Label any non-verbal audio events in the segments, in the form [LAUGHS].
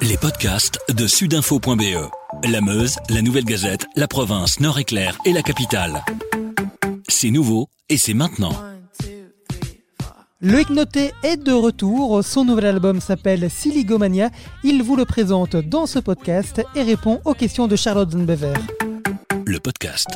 Les podcasts de sudinfo.be. La Meuse, la Nouvelle Gazette, la province, Nord-Éclair et la capitale. C'est nouveau et c'est maintenant. Loïc Noté est de retour. Son nouvel album s'appelle Siligomania. Il vous le présente dans ce podcast et répond aux questions de Charlotte Zenbever. Le podcast.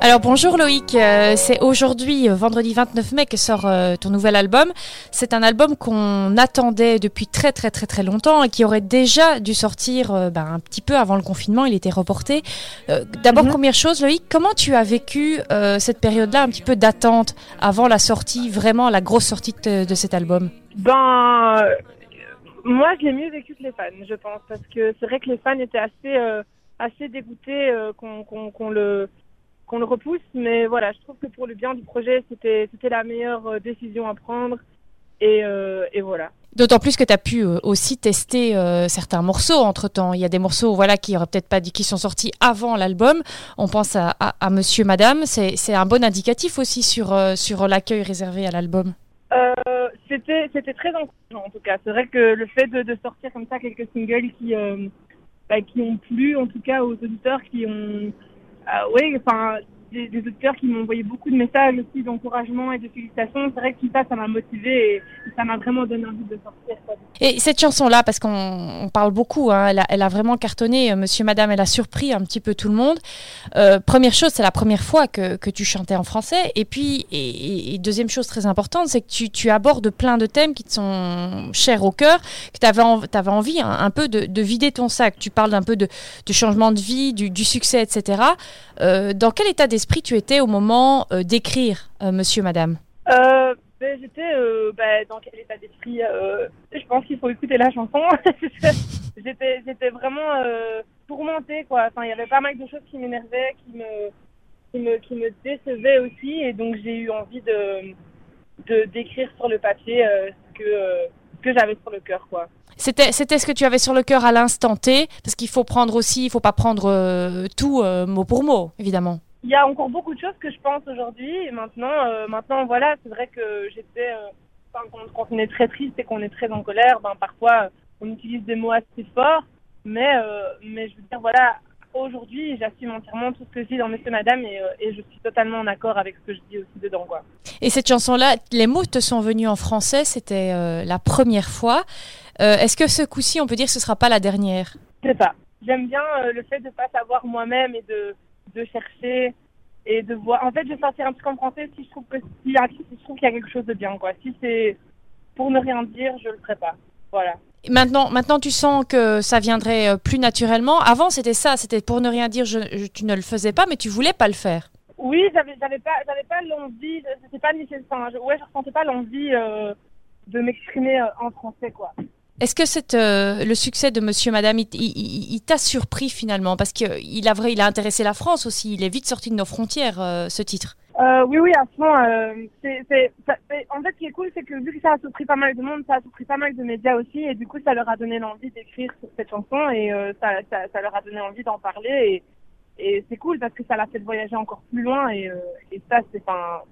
Alors bonjour Loïc, euh, c'est aujourd'hui, euh, vendredi 29 mai, que sort euh, ton nouvel album. C'est un album qu'on attendait depuis très très très très longtemps et qui aurait déjà dû sortir ben, un petit peu avant le confinement, il était reporté. D'abord Mhm. première chose Loïc, comment tu as vécu cette période-là, un petit peu d'attente avant la sortie, vraiment la grosse sortie de, de cet album? Ben, moi, je l'ai mieux vécu que les fans, je pense, parce que c'est vrai que les fans étaient assez, euh, assez dégoûtés euh, qu'on le qu'on le repousse, mais voilà, je trouve que pour le bien du projet, c'était c'était la meilleure euh, décision à prendre, et, euh, et voilà. D'autant plus que tu as pu euh, aussi tester euh, certains morceaux entre-temps. Il y a des morceaux voilà, qui auraient peut-être pas dit qui sont sortis avant l'album. On pense à, à, à Monsieur Madame. C'est c'est un bon indicatif aussi sur, euh, sur l'accueil réservé à l'album. C'était c'était très encourageant en tout cas. C'est vrai que le fait de, de sortir comme ça quelques singles qui bah, qui ont plu en tout cas aux auditeurs qui ont oui enfin des, des auditeurs qui m'ont envoyé beaucoup de messages aussi d'encouragement et de félicitations. C'est vrai que tout ça ça m'a motivé et ça m'a vraiment donné envie de sortir. Et cette chanson-là, parce qu'on on parle beaucoup, hein, elle, a, vraiment cartonné. euh, Monsieur Madame, elle a surpris un petit peu tout le monde. Euh, première chose, c'est la première fois que, tu chantais en français. Et puis, et, deuxième chose très importante, c'est que tu, abordes plein de thèmes qui te sont chers au cœur, que tu avais, envie un, un peu de, de vider ton sac. Tu parles un peu de, changement de vie, du, succès, etc. Euh, dans quel état d'esprit tu étais au moment euh, d'écrire euh, Monsieur Madame Euh, ben, j'étais ben, dans quel état d'esprit Je pense qu'il faut écouter la chanson. [LAUGHS] j'étais, j'étais vraiment tourmentée, quoi. Enfin, il y avait pas mal de choses qui m'énervaient, qui me, qui me, qui me décevaient aussi, et donc j'ai eu envie de, de d'écrire sur le papier ce que, que j'avais sur le cœur, quoi. C'était, c'était ce que tu avais sur le cœur à l'instant T, parce qu'il faut prendre aussi, il faut pas prendre euh, tout euh, mot pour mot, évidemment. Il y a encore beaucoup de choses que je pense aujourd'hui, et maintenant, euh, maintenant, voilà, c'est vrai que j'étais, euh, quand, on est très triste et qu'on est très en colère, ben parfois on utilise des mots assez forts, mais, euh, mais je veux dire, voilà, aujourd'hui, j'assume entièrement tout ce que je dis dans Monsieur Madame, et, et je suis totalement en accord avec ce que je dis aussi dedans, quoi. Et cette chanson-là, les mots te sont venus en français, c'était la première fois. Est-ce que ce coup-ci, on peut dire que ce sera pas la dernière? C'est ça. J'aime bien le fait de pas savoir moi-même et de, de chercher et de voir. En fait, je vais sortir un truc en français si je trouve que si, si je trouve qu'il y a quelque chose de bien, quoi. Si c'est pour ne rien dire, je le ferai pas. Voilà. Maintenant, maintenant, tu sens que ça viendrait euh, plus naturellement. Avant, c'était ça, c'était pour ne rien dire, je, je- tu ne le faisais pas, mais tu voulais pas le faire. Oui, j'avais j'avais pas j'avais pas l'envie, c'était pas nécessaire. Enfin, je, ouais, je ressentais pas l'envie euh, de m'exprimer euh, en français, quoi. Est-ce que euh, le succès de Monsieur Madame, il, il- il- t'a surpris finalement? Parce qu'il a, vrai, il a intéressé la France aussi, il est vite sorti de nos frontières, euh, ce titre. Euh, oui, oui, à fond. Euh, c'est, c'est, en fait, ce qui est cool, c'est que vu que ça a surpris pas mal de monde, ça a surpris pas mal de médias aussi, et du coup, ça leur a donné l'envie d'écrire cette chanson, et euh, ça, ça, ça leur a donné envie d'en parler, et, et c'est cool parce que ça l'a fait voyager encore plus loin, et, euh, et ça, c'est,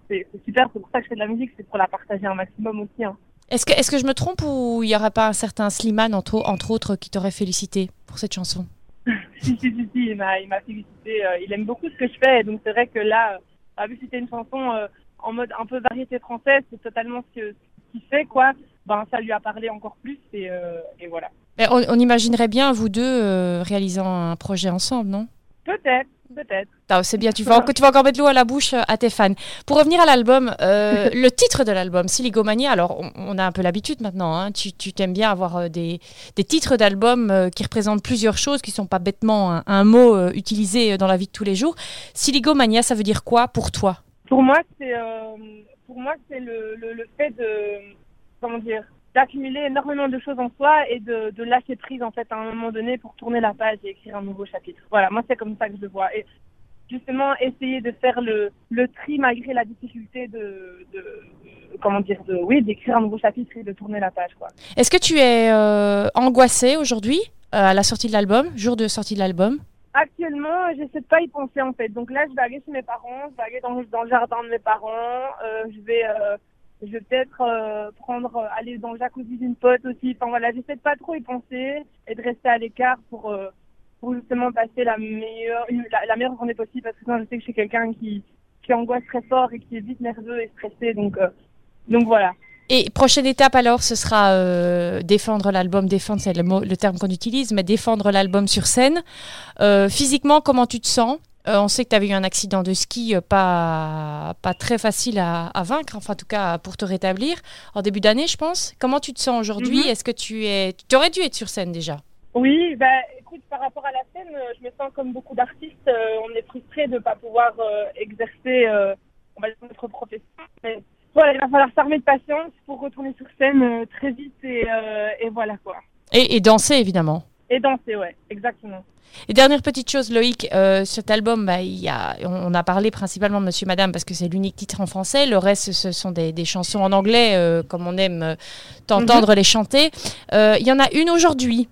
c'est super. C'est pour ça que je fais de la musique, c'est pour la partager un maximum aussi. Hein. Est-ce que, est-ce que je me trompe ou il n'y aurait pas un certain Slimane, entre, entre autres, qui t'aurait félicité pour cette chanson? [LAUGHS] Si, si, si, il m'a, félicité. euh, il aime beaucoup ce que je fais, donc c'est vrai que là, euh, vu que c'était une chanson euh, en mode un peu variété française, c'est totalement ce, que- ce qu'il fait, quoi. Ben, ça lui a parlé encore plus, et, euh, et voilà. On, on imaginerait bien vous deux euh, réalisant un projet ensemble, non? Peut-être, peut-être. Ah, C'est bien, tu vas, encore- tu vas encore mettre l'eau à la bouche euh, à tes fans. Pour revenir à l'album, euh, [LAUGHS] le titre de l'album, Siligomania, alors on, on a un peu l'habitude maintenant, hein, tu, t'aimes bien avoir euh, des, des titres d'albums qui représentent plusieurs choses, qui sont pas bêtement un, un mot utilisé dans la vie de tous les jours. Siligomania, ça veut dire quoi pour toi? Pour moi, c'est, euh, pour moi, c'est le, le, le fait de, comment dire, d'accumuler énormément de choses en soi et de, de lâcher prise, en fait, à un moment donné pour tourner la page et écrire un nouveau chapitre. Voilà, moi, c'est comme ça que je le vois. Et justement, essayer de faire le, le tri malgré la difficulté de, comment dire, de, oui, d'écrire un nouveau chapitre et de tourner la page, quoi. Est-ce que tu es euh, angoissée aujourd'hui euh, à la sortie de l'album, jour de sortie de l'album? Actuellement, j'essaie de pas y penser en fait. Donc là, je vais aller chez mes parents, je vais aller dans, dans le jardin de mes parents, euh, je vais euh, Je vais peut-être euh, prendre, euh, aller dans le jacuzzi d'une pote aussi. Enfin voilà, j'essaie de pas trop y penser et de rester à l'écart pour, euh, pour justement passer la meilleure, la meilleure journée possible parce que sinon je sais que je suis quelqu'un qui, qui angoisse très fort et qui est vite nerveux et stressé. Donc, euh, donc voilà. Et prochaine étape alors, ce sera euh, défendre l'album. Défendre, c'est le, mot, le terme qu'on utilise, mais défendre l'album sur scène. Euh, physiquement, comment tu te sens? Euh, On sait que tu avais eu un accident de ski euh, pas, pas très facile à, à vaincre, enfin en tout cas pour te rétablir en début d'année, je pense. Comment tu te sens aujourd'hui? Mhm. Est-ce que tu es, tu aurais dû être sur scène déjà? Oui, bah écoute, par rapport à la scène, euh, je me sens comme beaucoup d'artistes, euh, on est frustré de ne pas pouvoir euh, exercer, on va dire, notre profession. Mais voilà, il va falloir s'armer de patience pour retourner sur scène très vite et, et voilà quoi. et, et danser évidemment. Et danser, ouais, exactement. Et dernière petite chose, Loïc, euh, cet album, bah, il y a, on, a parlé principalement de Monsieur Madame parce que c'est l'unique titre en français. Le reste, ce sont des, des chansons en anglais, euh, comme on aime euh, t'entendre les chanter. Euh, Il y en a une aujourd'hui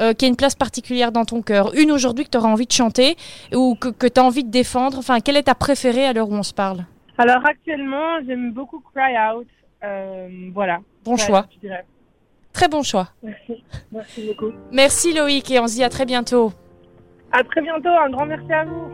euh, qui a une place particulière dans ton cœur. Une aujourd'hui que tu auras envie de chanter ou que, que tu as envie de défendre. Enfin, quelle est ta préférée à l'heure où on se parle? Alors actuellement, j'aime beaucoup Cry Out. Euh, voilà. Bon Ouais, choix. Je dirais. Très bon choix. Merci. Merci beaucoup. Merci Loïc et on se dit à très bientôt. À très bientôt. Un grand merci à vous.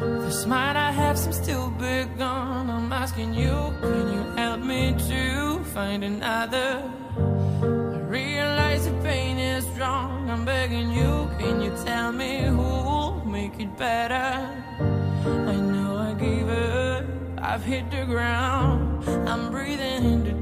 [LAUGHS] This might I have some still big gun. I'm asking you, can you help me to find another? I realize the pain is strong. I'm begging you, can you tell me who'll make it better? I know I gave up, I've hit the ground. I'm breathing in the